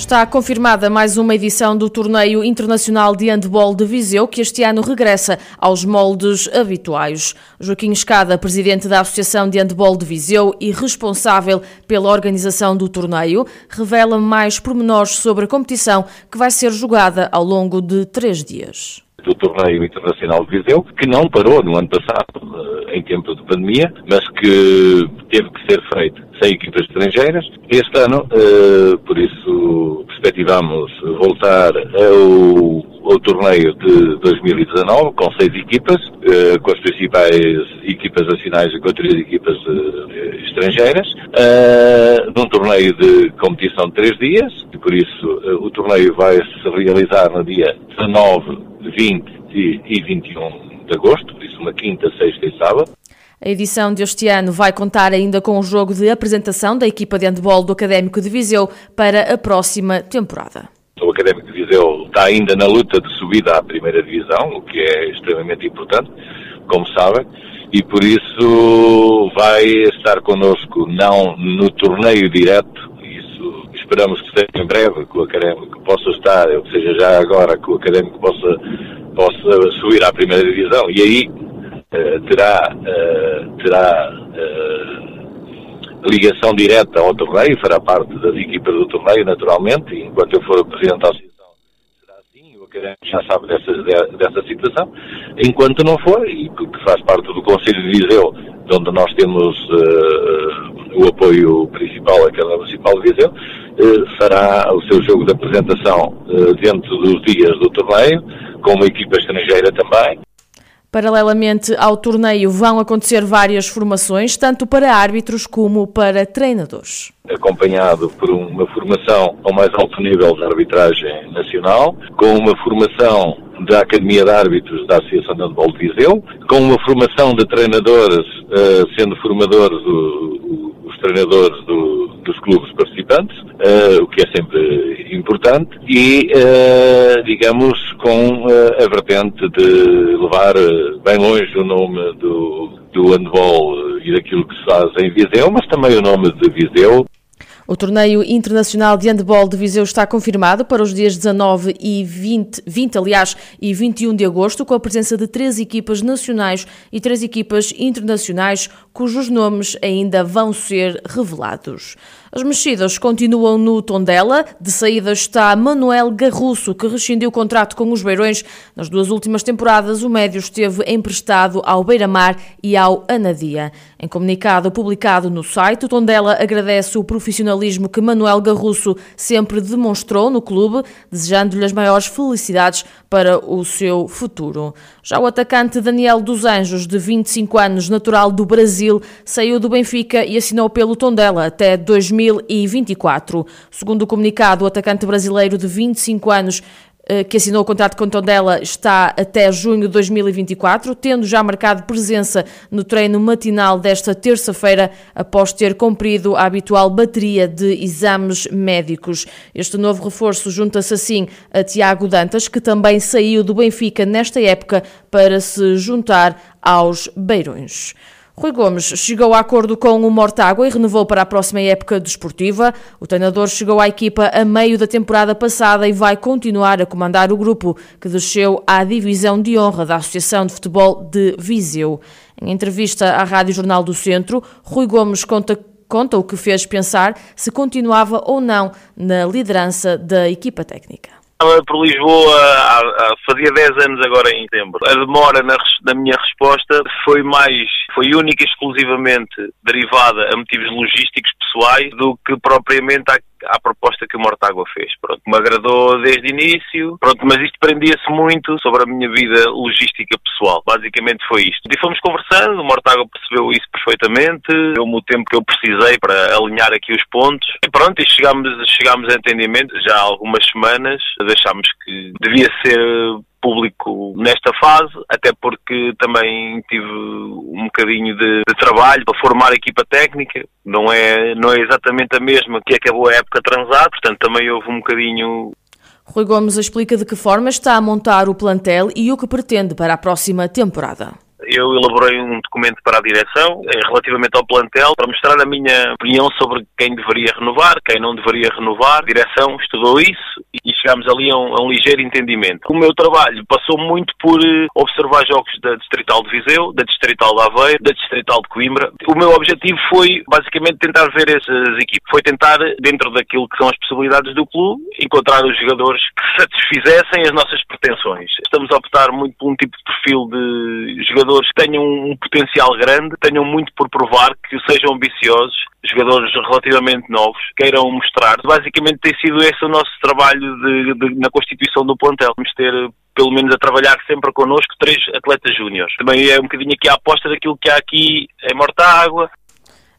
Está confirmada mais uma edição do Torneio Internacional de Handball de Viseu, que este ano regressa aos moldes habituais. Joaquim Escada, presidente da Associação de Handball de Viseu e responsável pela organização do torneio, revela mais pormenores sobre a competição que vai ser jogada ao longo de três dias do Torneio Internacional de Viseu, que não parou no ano passado, eh, em tempo de pandemia, mas que teve que ser feito sem equipas estrangeiras. Este ano, eh, por isso, perspectivamos voltar ao, ao torneio de 2019 com seis equipas, eh, com as principais equipas nacionais e com três equipas estrangeiras, num torneio de competição de três dias, por isso o torneio vai se realizar no dia 19 20 e 21 de agosto, por isso uma quinta, sexta e sábado. A edição deste ano vai contar ainda com o jogo de apresentação da equipa de handball do Académico de Viseu para a próxima temporada. O Académico de Viseu está ainda na luta de subida à primeira divisão, o que é extremamente importante, como sabem, e por isso vai estar connosco não no torneio direto esperamos que seja em breve que o académico possa estar, ou seja, já agora que o académico possa, possa subir à primeira divisão e aí terá, uh, terá uh, ligação direta ao torneio, fará parte das equipas do torneio, naturalmente, enquanto eu for presidente da associação será assim, o académico já sabe dessa, dessa situação, enquanto não for, e que faz parte do Conselho de Viseu, onde nós temos o apoio principal, a Câmara Municipal de Viseu, eh, fará o seu jogo de apresentação eh, dentro dos dias do torneio, com uma equipa estrangeira também. Paralelamente ao torneio vão acontecer várias formações, tanto para árbitros como para treinadores. Acompanhado por uma formação ao mais alto nível de arbitragem nacional, com uma formação da Academia de Árbitros da Associação de Handball de Viseu, com uma formação de treinadores, eh, sendo formadores os treinadores do, dos clubes participantes, uh, o que é sempre importante, e, uh, digamos, com uh, a vertente de levar bem longe o nome do, do handball e daquilo que se faz em Viseu, mas também o nome de Viseu. O torneio internacional de handball de Viseu está confirmado para os dias 19 e 20, 20 aliás, e 21 de agosto, com a presença de três equipas nacionais e três equipas internacionais, cujos nomes ainda vão ser revelados. As mexidas continuam no Tondela. De saída está Manuel Garrusso, que rescindiu o contrato com os Beirões. Nas duas últimas temporadas, o médio esteve emprestado ao Beira-Mar e ao Anadia. Em comunicado publicado no site, o Tondela agradece o profissionalismo que Manuel Garrusso sempre demonstrou no clube, desejando-lhe as maiores felicidades para o seu futuro. Já o atacante Daniel dos Anjos, de 25 anos, natural do Brasil, saiu do Benfica e assinou pelo Tondela até 2000. 2024. Segundo o comunicado, o atacante brasileiro de 25 anos que assinou o contrato com Tondela está até junho de 2024, tendo já marcado presença no treino matinal desta terça-feira, após ter cumprido a habitual bateria de exames médicos. Este novo reforço junta-se assim a Tiago Dantas, que também saiu do Benfica nesta época para se juntar aos Beirões. Rui Gomes chegou a acordo com o Mortágua e renovou para a próxima época desportiva. O treinador chegou à equipa a meio da temporada passada e vai continuar a comandar o grupo que desceu à divisão de honra da Associação de Futebol de Viseu. Em entrevista à Rádio Jornal do Centro, Rui Gomes conta conta o que fez pensar se continuava ou não na liderança da equipa técnica por Lisboa há, fazia 10 anos agora em setembro. A demora na, na, minha resposta foi mais, foi única e exclusivamente derivada a motivos logísticos pessoais do que propriamente à à proposta que o Mortágua fez. Pronto, me agradou desde o início, pronto, mas isto prendia-se muito sobre a minha vida logística pessoal. Basicamente foi isto. E fomos conversando, o Mortágua percebeu isso perfeitamente, deu-me o tempo que eu precisei para alinhar aqui os pontos. E pronto, e chegámos, chegámos a entendimento já há algumas semanas, deixámos que devia ser público nesta fase, até porque também tive um bocadinho de, de, trabalho para formar a equipa técnica, não é, não é exatamente a mesma que acabou a época transar, portanto também houve um bocadinho. Rui Gomes explica de que forma está a montar o plantel e o que pretende para a próxima temporada. Eu elaborei um documento para a direção eh, relativamente ao plantel para mostrar a minha opinião sobre quem deveria renovar, quem não deveria renovar. A direção estudou isso e chegámos ali a um, a um ligeiro entendimento. O meu trabalho passou muito por eh, observar jogos da Distrital de Viseu, da Distrital de Aveiro, da Distrital de Coimbra. O meu objetivo foi basicamente tentar ver essas equipes, foi tentar, dentro daquilo que são as possibilidades do clube, encontrar os jogadores que satisfizessem as nossas pretensões. Estamos a optar muito por um tipo de perfil de jogadores que tenham um potencial grande, tenham muito por provar, que sejam ambiciosos, jogadores relativamente novos, queiram mostrar. Basicamente tem sido esse o nosso trabalho de, de, na constituição do plantel. Vamos ter pelo menos a trabalhar sempre connosco três atletas júniores. Também é um bocadinho aqui a aposta daquilo que há aqui em Mortágua,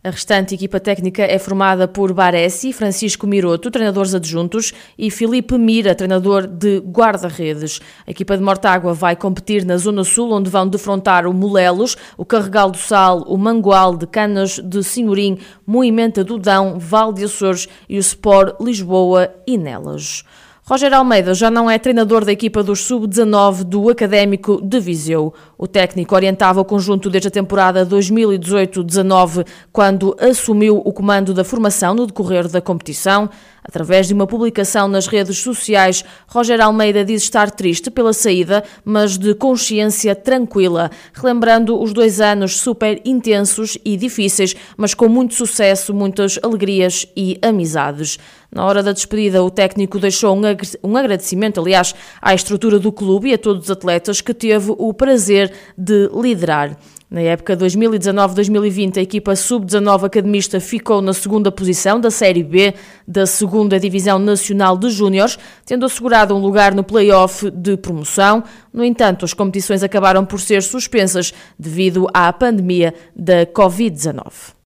a restante equipa técnica é formada por Baresi, Francisco Miroto, treinadores adjuntos, e Filipe Mira, treinador de guarda-redes. A equipa de Mortágua vai competir na Zona Sul, onde vão defrontar o Molelos, o Carregal do Sal, o Mangual de Canas de Senhorim, Moimenta do Dão, Val de Açores e o Sport Lisboa e Nelas. Roger Almeida já não é treinador da equipa dos Sub-19 do Académico de Viseu. O técnico orientava o conjunto desde a temporada 2018-19, quando assumiu o comando da formação no decorrer da competição. Através de uma publicação nas redes sociais, Roger Almeida diz estar triste pela saída, mas de consciência tranquila, relembrando os dois anos super intensos e difíceis, mas com muito sucesso, muitas alegrias e amizades. Na hora da despedida, o técnico deixou um agradecimento, aliás, à estrutura do clube e a todos os atletas que teve o prazer de liderar. Na época 2019-2020, a equipa sub-19 academista ficou na segunda posição da Série B da segunda Divisão Nacional de Júniores, tendo assegurado um lugar no play-off de promoção. No entanto, as competições acabaram por ser suspensas devido à pandemia da Covid-19.